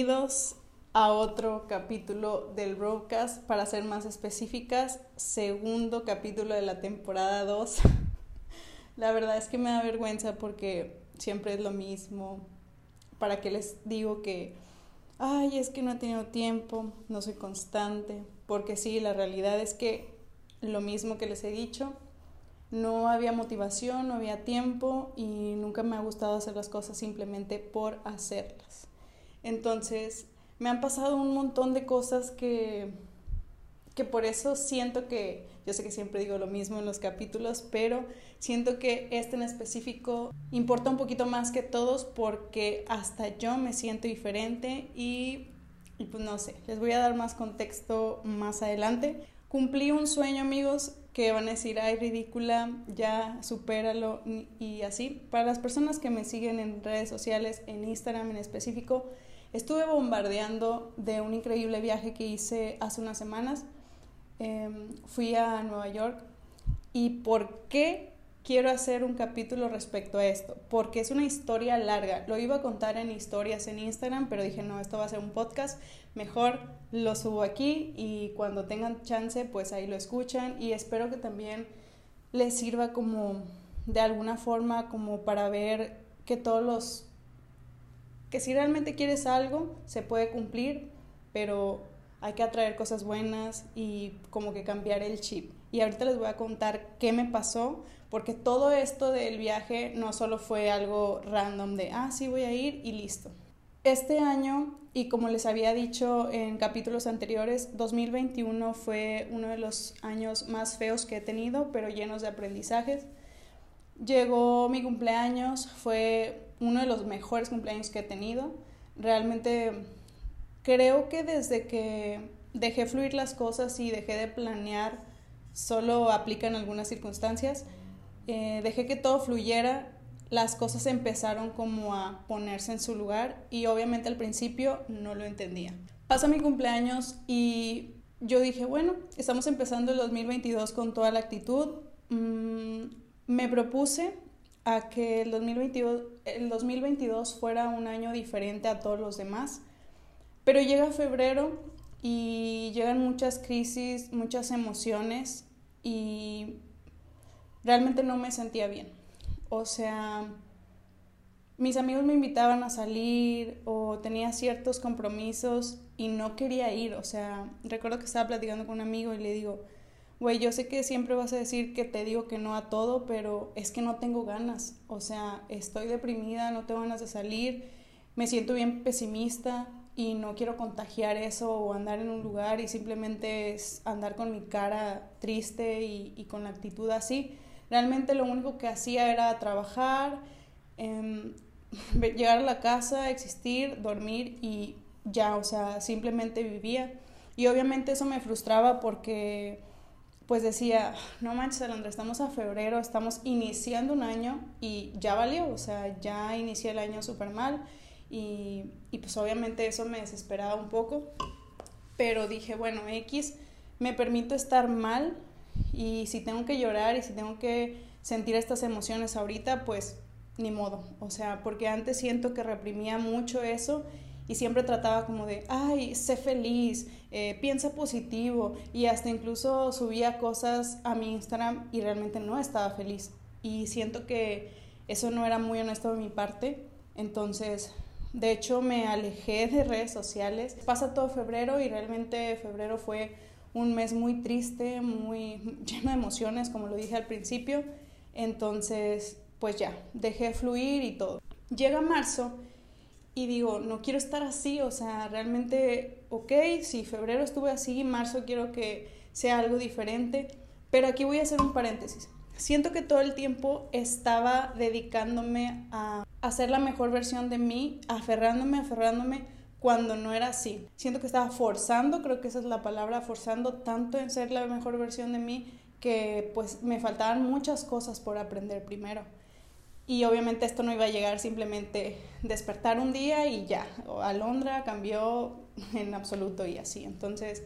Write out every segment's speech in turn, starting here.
Bienvenidos a otro capítulo del broadcast, para ser más específicas, segundo capítulo de la temporada 2. La verdad es que me da vergüenza porque siempre es lo mismo. ¿Para qué les digo que, ay, es que no he tenido tiempo, no soy constante? Porque sí, la realidad es que lo mismo que les he dicho, no había motivación, no había tiempo y nunca me ha gustado hacer las cosas simplemente por hacerlas. Entonces, me han pasado un montón de cosas que, que por eso siento que, yo sé que siempre digo lo mismo en los capítulos, pero siento que este en específico importa un poquito más que todos porque hasta yo me siento diferente y, y pues no sé, les voy a dar más contexto más adelante. Cumplí un sueño, amigos, que van a decir, ay, ridícula, ya supéralo y así. Para las personas que me siguen en redes sociales, en Instagram en específico, estuve bombardeando de un increíble viaje que hice hace unas semanas. Em, fui a Nueva York. ¿Y por qué quiero hacer un capítulo respecto a esto? Porque es una historia larga. Lo iba a contar en historias en Instagram, pero dije, no, esto va a ser un podcast mejor lo subo aquí y cuando tengan chance, pues ahí lo escuchan y espero que también les sirva como de alguna forma como para ver que todos los que si realmente quieres algo se puede cumplir, pero hay que atraer cosas buenas y como que cambiar el chip. Y ahorita les voy a contar qué me pasó, porque todo esto del viaje no solo fue algo random de, ah, sí voy a ir y listo. Este año, y como les había dicho en capítulos anteriores, 2021 fue uno de los años más feos que he tenido, pero llenos de aprendizajes. Llegó mi cumpleaños, fue uno de los mejores cumpleaños que he tenido. Realmente creo que desde que dejé fluir las cosas y dejé de planear, solo aplica algunas circunstancias, eh, dejé que todo fluyera las cosas empezaron como a ponerse en su lugar y obviamente al principio no lo entendía. Pasa mi cumpleaños y yo dije, bueno, estamos empezando el 2022 con toda la actitud. Mm, me propuse que el 2022, el 2022 fuera un año diferente a todos los demás, pero llega febrero y llegan muchas crisis, muchas emociones y realmente no me sentía bien o sea, mis amigos me invitaban a salir o tenía ciertos compromisos y no quería ir. O sea, recuerdo que estaba platicando con un amigo y le digo, güey, yo sé que siempre vas a decir que te digo que no a todo, pero es que no tengo ganas. O sea, estoy deprimida, no tengo ganas de salir, me siento bien pesimista y no quiero contagiar eso o andar en un lugar y simplemente es andar con mi cara triste y, y con la actitud así. Realmente lo único que hacía era trabajar, em, llegar a la casa, existir, dormir y ya, o sea, simplemente vivía. Y obviamente eso me frustraba porque pues decía, no manches, Alondra, estamos a febrero, estamos iniciando un año y ya valió, o sea, ya inicié el año súper mal y, y, pues obviamente eso me desesperaba un poco, pero dije, bueno, X, me permito estar mal y si tengo que llorar y si tengo que sentir estas emociones ahorita, pues ni modo. O sea, porque antes siento que reprimía mucho eso y siempre trataba como de, ay, sé feliz, eh, piensa positivo y hasta incluso subía cosas a mi Instagram y realmente no estaba feliz. Y siento que eso no era muy honesto de mi parte. Entonces, de hecho, me alejé de redes sociales. Pasa todo febrero y realmente febrero fue un mes muy triste, muy lleno de emociones, como lo dije al principio. Entonces, pues ya, dejé fluir y todo. Llega marzo y digo, no quiero estar así, o sea, realmente, ok, si febrero estuve así, marzo quiero que sea algo diferente, pero aquí voy a hacer un paréntesis. Siento que todo el tiempo estaba dedicándome a hacer la mejor versión de mí, aferrándome, aferrándome cuando no era así. Siento que estaba forzando, creo que esa es la palabra, forzando tanto en ser la mejor versión de mí que pues me faltaban muchas cosas por aprender primero. Y obviamente esto no iba a llegar simplemente despertar un día y ya. Alondra cambió en absoluto y así. Entonces,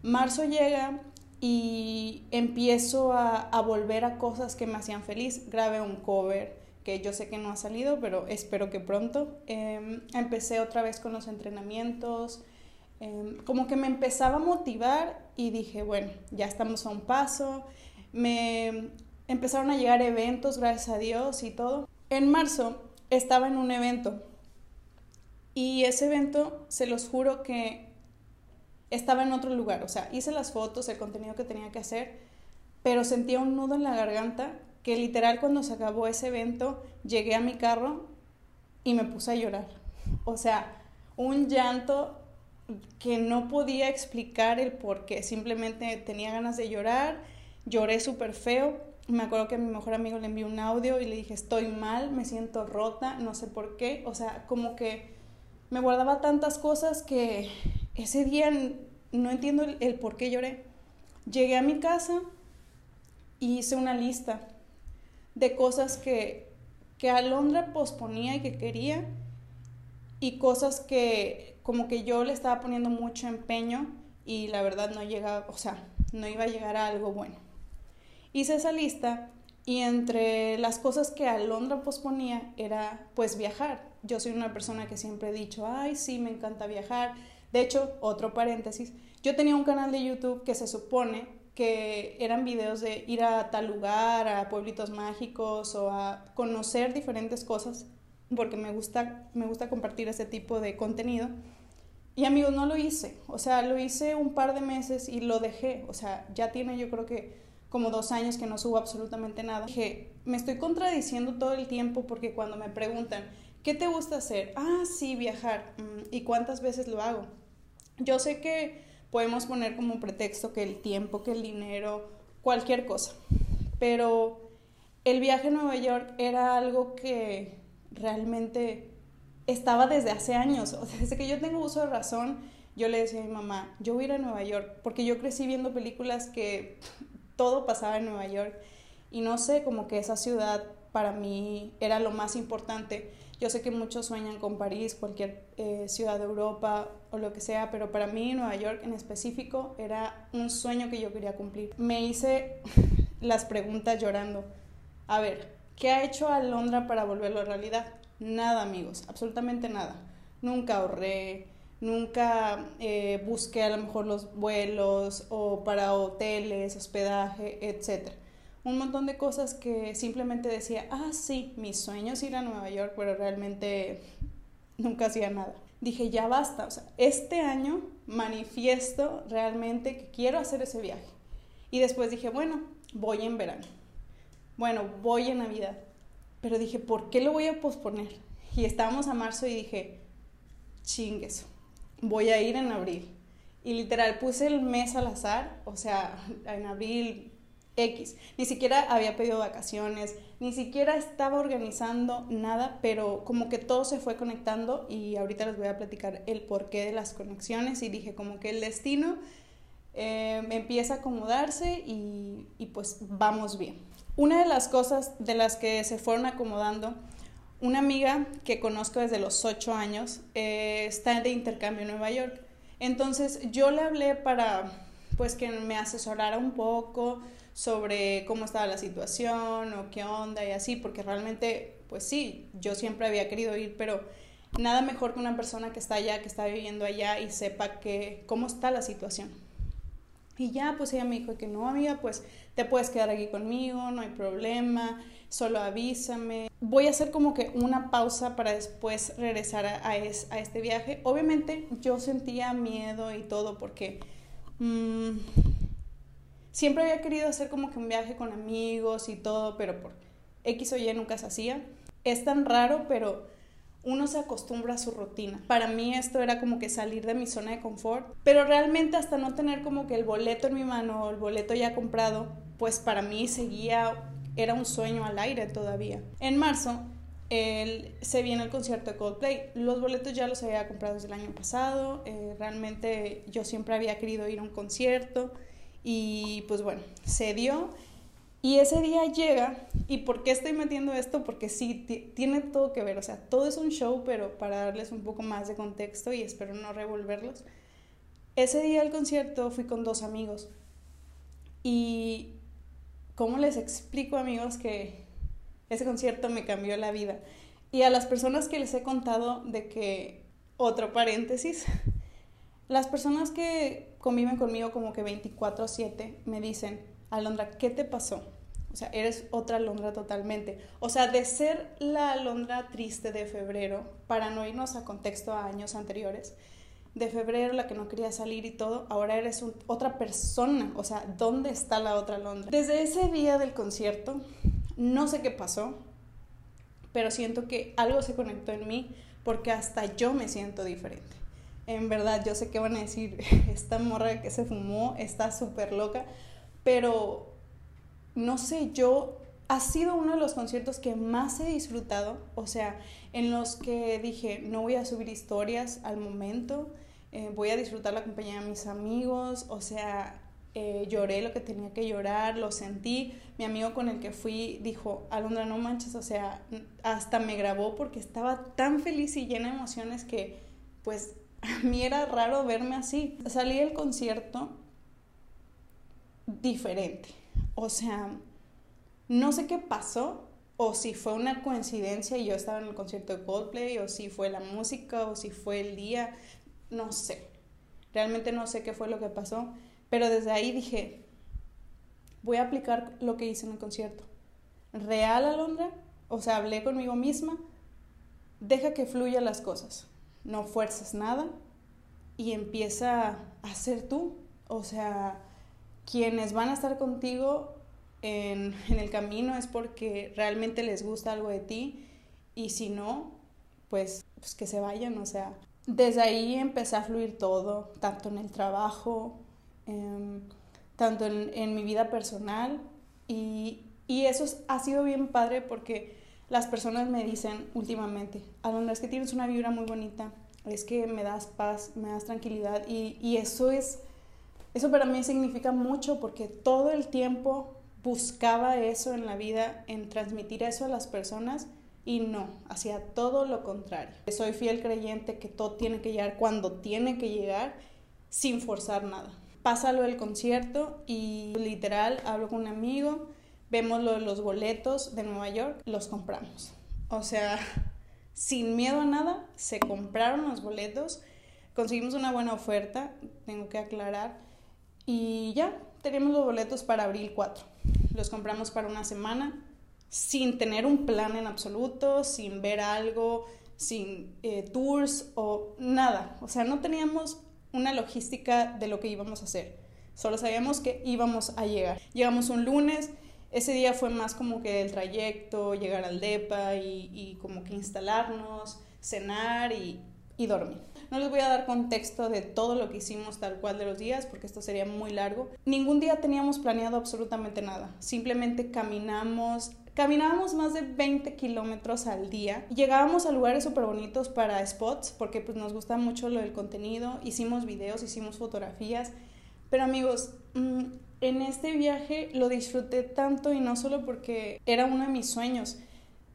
marzo llega y empiezo a, volver a cosas que me hacían feliz. Grabé un cover, que yo sé que no ha salido, pero espero que pronto. Em, empecé otra vez con los entrenamientos, em, como que me empezaba a motivar y dije, bueno, ya estamos a un paso. Me empezaron a llegar eventos, gracias a Dios y todo. En marzo estaba en un evento y ese evento, se los juro que estaba en otro lugar, o sea, hice las fotos, el contenido que tenía que hacer, pero sentía un nudo en la garganta que literal cuando se acabó ese evento llegué a mi carro y me puse a llorar. O sea, un llanto que no podía explicar el por qué, simplemente tenía ganas de llorar, lloré súper feo. Me acuerdo que a mi mejor amigo le envió un audio y le dije, estoy mal, me siento rota, no sé por qué. O sea, como que me guardaba tantas cosas que ese día no entiendo el, por qué lloré. Llegué a mi casa y hice una lista de cosas que, que Alondra posponía y que quería y cosas que como que yo le estaba poniendo mucho empeño y la verdad no llegaba, o sea, no iba a llegar a algo bueno. Hice esa lista y entre las cosas que Alondra posponía era pues viajar. Yo soy una persona que siempre he dicho, ay, sí, me encanta viajar. De hecho, otro paréntesis, yo tenía un canal de YouTube que se supone que eran videos de ir a tal lugar, a pueblitos mágicos o a conocer diferentes cosas, porque me gusta, me gusta compartir ese tipo de contenido. Y amigos, no lo hice, o sea, lo hice un par de meses y lo dejé, o sea, ya tiene yo creo que como dos años que no subo absolutamente nada. Dije, me estoy contradiciendo todo el tiempo porque cuando me preguntan, ¿qué te gusta hacer? Ah, sí, viajar. Mm, ¿Y cuántas veces lo hago? Yo sé que podemos poner como pretexto que el tiempo, que el dinero, cualquier cosa. Pero el viaje a Nueva York era algo que realmente estaba desde hace años. O sea, desde que yo tengo uso de razón, yo le decía a mi mamá, yo voy a ir a Nueva York, porque yo crecí viendo películas que todo pasaba en Nueva York. Y no sé, como que esa ciudad para mí era lo más importante. Yo sé que muchos sueñan con París, cualquier eh, ciudad de Europa o lo que sea, pero para mí Nueva York en específico era un sueño que yo quería cumplir. Me hice las preguntas llorando. A ver, ¿qué ha hecho Alondra para volverlo a realidad? Nada, amigos, absolutamente nada. Nunca ahorré, nunca eh, busqué a lo mejor los vuelos o para hoteles, hospedaje, etcétera un montón de cosas que simplemente decía, ah, sí, mi sueño es ir a Nueva York, pero realmente nunca hacía nada. Dije, ya basta, o sea, este año manifiesto realmente que quiero hacer ese viaje. Y después dije, bueno, voy en verano. Bueno, voy en Navidad. Pero dije, ¿por qué lo voy a posponer? Y estábamos a marzo y dije, chingues, voy a ir en abril. Y literal puse el mes al azar, o sea, en abril X. Ni siquiera había pedido vacaciones, ni siquiera estaba organizando nada, pero como que todo se fue conectando y ahorita les voy a platicar el porqué de las conexiones y dije como que el destino eh, empieza a acomodarse y, pues vamos bien. Una de las cosas de las que se fueron acomodando, una amiga que conozco desde los ocho años eh, está de intercambio en Nueva York. Entonces yo le hablé para pues que me asesorara un poco, sobre cómo estaba la situación o qué onda y así, porque realmente, pues sí, yo siempre había querido ir, pero nada mejor que una persona que está allá, que está viviendo allá y sepa que cómo está la situación. Y ya, pues ella me dijo que no, amiga, pues te puedes quedar aquí conmigo, no hay problema, solo avísame. Voy a hacer como que una pausa para después regresar a, este viaje. Obviamente yo sentía miedo y todo porque mm, siempre había querido hacer como que un viaje con amigos y todo, pero por X o Y nunca se hacía. Es tan raro, pero uno se acostumbra a su rutina. Para mí esto era como que salir de mi zona de confort, pero realmente hasta no tener como que el boleto en mi mano o el boleto ya comprado, pues para mí seguía, era un sueño al aire todavía. En marzo el, se viene el concierto de Coldplay. Los boletos ya los había comprado desde el año pasado. Eh, realmente yo siempre había querido ir a un concierto. Y pues bueno, se dio. Y ese día llega, ¿y por qué estoy metiendo esto? Porque sí, tiene todo que ver, o sea, todo es un show, pero para darles un poco más de contexto y espero no revolverlos. Ese día del concierto fui con dos amigos. Y, ¿cómo les explico, amigos, que Ese concierto me cambió la vida. Y a las personas que les he contado de que, otro paréntesis, las personas que conviven conmigo como que 24/7 me dicen, Alondra, ¿qué te pasó? O sea, eres otra Alondra totalmente. O sea, de ser la Alondra triste de febrero, para no irnos a contexto a años anteriores, de febrero, la que no quería salir y todo, ahora eres otra persona. O sea, ¿dónde está la otra Alondra? Desde ese día del concierto, no sé qué pasó, pero siento que algo se conectó en mí porque hasta yo me siento diferente. En verdad, yo sé que van a decir, esta morra que se fumó está súper loca, pero no sé, yo ha sido uno de los conciertos que más he disfrutado, o sea, en los que dije, no voy a subir historias al momento, eh, voy a disfrutar la compañía de mis amigos, o sea, eh, lloré lo que tenía que llorar, lo sentí. Mi amigo con el que fui dijo, Alondra, no manches, o sea, hasta me grabó porque estaba tan feliz y llena de emociones que, pues, a mí era raro verme así. Salí del concierto diferente. O sea, no sé qué pasó, o si fue una coincidencia y yo estaba en el concierto de Coldplay, o si fue la música, o si fue el día, no sé. Realmente no sé qué fue lo que pasó, pero desde ahí dije, voy a aplicar lo que hice en el concierto. Real, Alondra, o sea, hablé conmigo misma, deja que fluyan las cosas, no fuerces nada y empieza a ser tú. O sea, quienes van a estar contigo en, el camino es porque realmente les gusta algo de ti y si no, pues, pues que se vayan, o sea, desde ahí empecé a fluir todo, tanto en el trabajo, em, tanto en, mi vida personal. Y, y eso ha sido bien padre porque las personas me dicen últimamente, Alondra, es que tienes una vibra muy bonita, es que me das paz, me das tranquilidad y, y eso es eso para mí significa mucho porque todo el tiempo buscaba eso en la vida, en transmitir eso a las personas y no, hacía todo lo contrario. Soy fiel creyente que todo tiene que llegar cuando tiene que llegar sin forzar nada. Pasa lo del concierto y literal hablo con un amigo, vemos lo de los boletos de Nueva York, los compramos. O sea, sin miedo a nada, se compraron los boletos, conseguimos una buena oferta, tengo que aclarar y ya, tenemos los boletos para abril 4. Los compramos para una semana sin tener un plan en absoluto, sin ver algo, sin eh, tours o nada. O sea, no teníamos una logística de lo que íbamos a hacer. Solo sabíamos que íbamos a llegar. Llegamos un lunes, ese día fue más como que el trayecto, llegar al DEPA y, como que instalarnos, cenar y dormir. No les voy a dar contexto de todo lo que hicimos tal cual de los días porque esto sería muy largo. Ningún día teníamos planeado absolutamente nada. Simplemente caminamos, caminábamos más de 20 kilómetros al día. Llegábamos a lugares súper bonitos para spots porque pues nos gusta mucho lo del contenido. Hicimos videos, hicimos fotografías. Pero amigos, mm, en este viaje lo disfruté tanto y no solo porque era uno de mis sueños,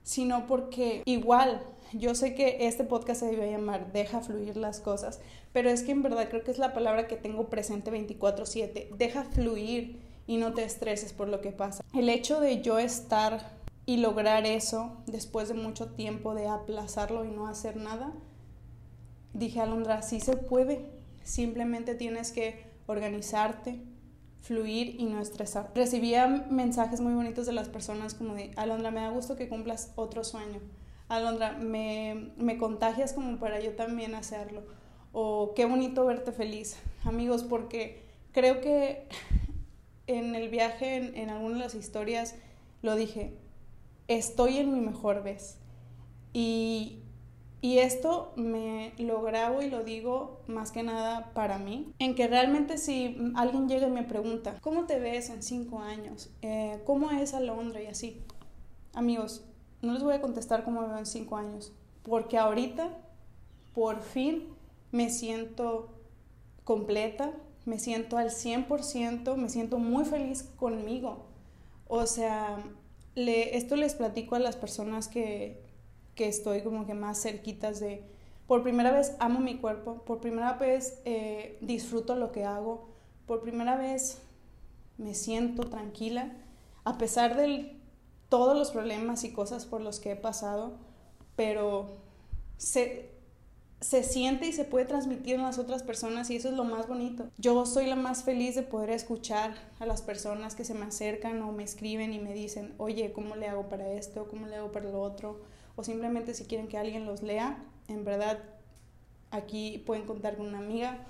sino porque igual yo sé que este podcast se debe llamar Deja fluir las cosas, pero es que en verdad creo que es la palabra que tengo presente 24/7. Deja fluir y no te estreses por lo que pasa. El hecho de yo estar y lograr eso después de mucho tiempo de aplazarlo y no hacer nada, dije, Alondra, sí se puede. Simplemente tienes que organizarte, fluir y no estresar. Recibía mensajes muy bonitos de las personas como de, Alondra, me da gusto que cumplas otro sueño. Alondra, me, me contagias como para yo también hacerlo. O qué bonito verte feliz, amigos, porque creo que en el viaje, en, algunas de las historias, lo dije, estoy en mi mejor vez. Y, y esto me lo grabo y lo digo más que nada para mí, en que realmente si alguien llega y me pregunta, ¿cómo te ves en cinco años? Eh, ¿Cómo es Alondra? Y así. Amigos, no les voy a contestar cómo me veo en cinco años, porque ahorita, por fin, me siento completa, me siento al 100%, me siento muy feliz conmigo. O sea, le, esto les platico a las personas que, que estoy como que más cerquitas de, por primera vez amo mi cuerpo, por primera vez eh, disfruto lo que hago, por primera vez me siento tranquila, a pesar del todos los problemas y cosas por los que he pasado, pero se, se siente y se puede transmitir en las otras personas y eso es lo más bonito. Yo soy la más feliz de poder escuchar a las personas que se me acercan o me escriben y me dicen, oye, ¿cómo le hago para esto? ¿Cómo le hago para lo otro? O simplemente si quieren que alguien los lea, en verdad aquí pueden contar con una amiga.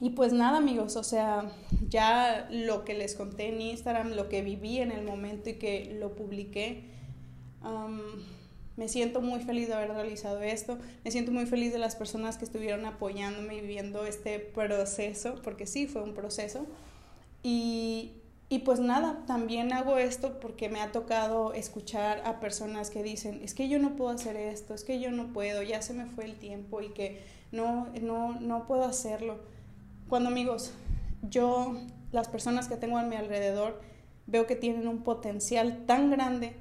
Y pues nada amigos, o sea, ya lo que les conté en Instagram, lo que viví en el momento y que lo publiqué, me siento muy feliz de haber realizado esto, me siento muy feliz de las personas que estuvieron apoyándome y viviendo este proceso, porque sí, fue un proceso. Y, y pues nada, también hago esto porque me ha tocado escuchar a personas que dicen, es que yo no puedo hacer esto, es que yo no puedo, ya se me fue el tiempo y que no, no, no puedo hacerlo. Cuando amigos, yo, las personas que tengo a mi alrededor, veo que tienen un potencial tan grande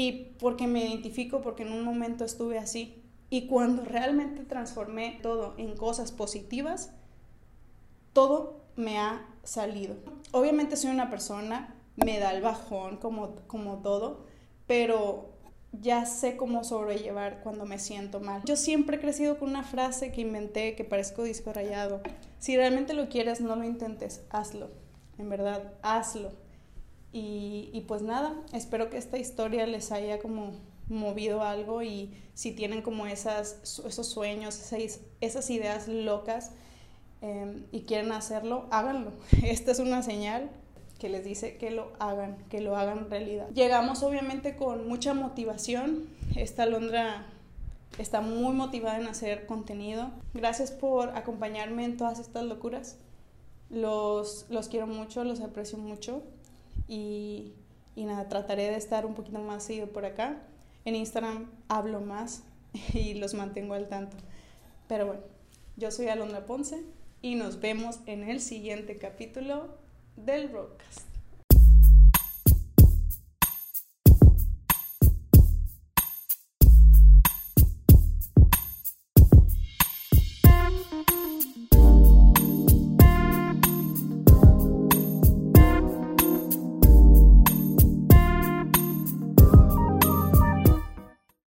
y porque me identifico, porque en un momento estuve así. Y cuando realmente transformé todo en cosas positivas, todo me ha salido. Obviamente soy una persona, me da el bajón como, como todo, pero ya sé cómo sobrellevar cuando me siento mal. Yo siempre he crecido con una frase que inventé que parezco disco. Si realmente lo quieres, no lo intentes, hazlo. En verdad, hazlo. Y, pues nada, espero que esta historia les haya como movido algo y si tienen como esas, esos sueños, esas, ideas locas em, y quieren hacerlo, háganlo. Esta es una señal que les dice que lo hagan, que lo hagan realidad. Llegamos obviamente con mucha motivación. Esta Londra está muy motivada en hacer contenido. Gracias por acompañarme en todas estas locuras. Los, los quiero mucho, los aprecio mucho. Y, y nada, trataré de estar un poquito más seguido por acá. En Instagram hablo más y los mantengo al tanto. Pero bueno, yo soy Alondra Ponce y nos vemos en el siguiente capítulo del broadcast.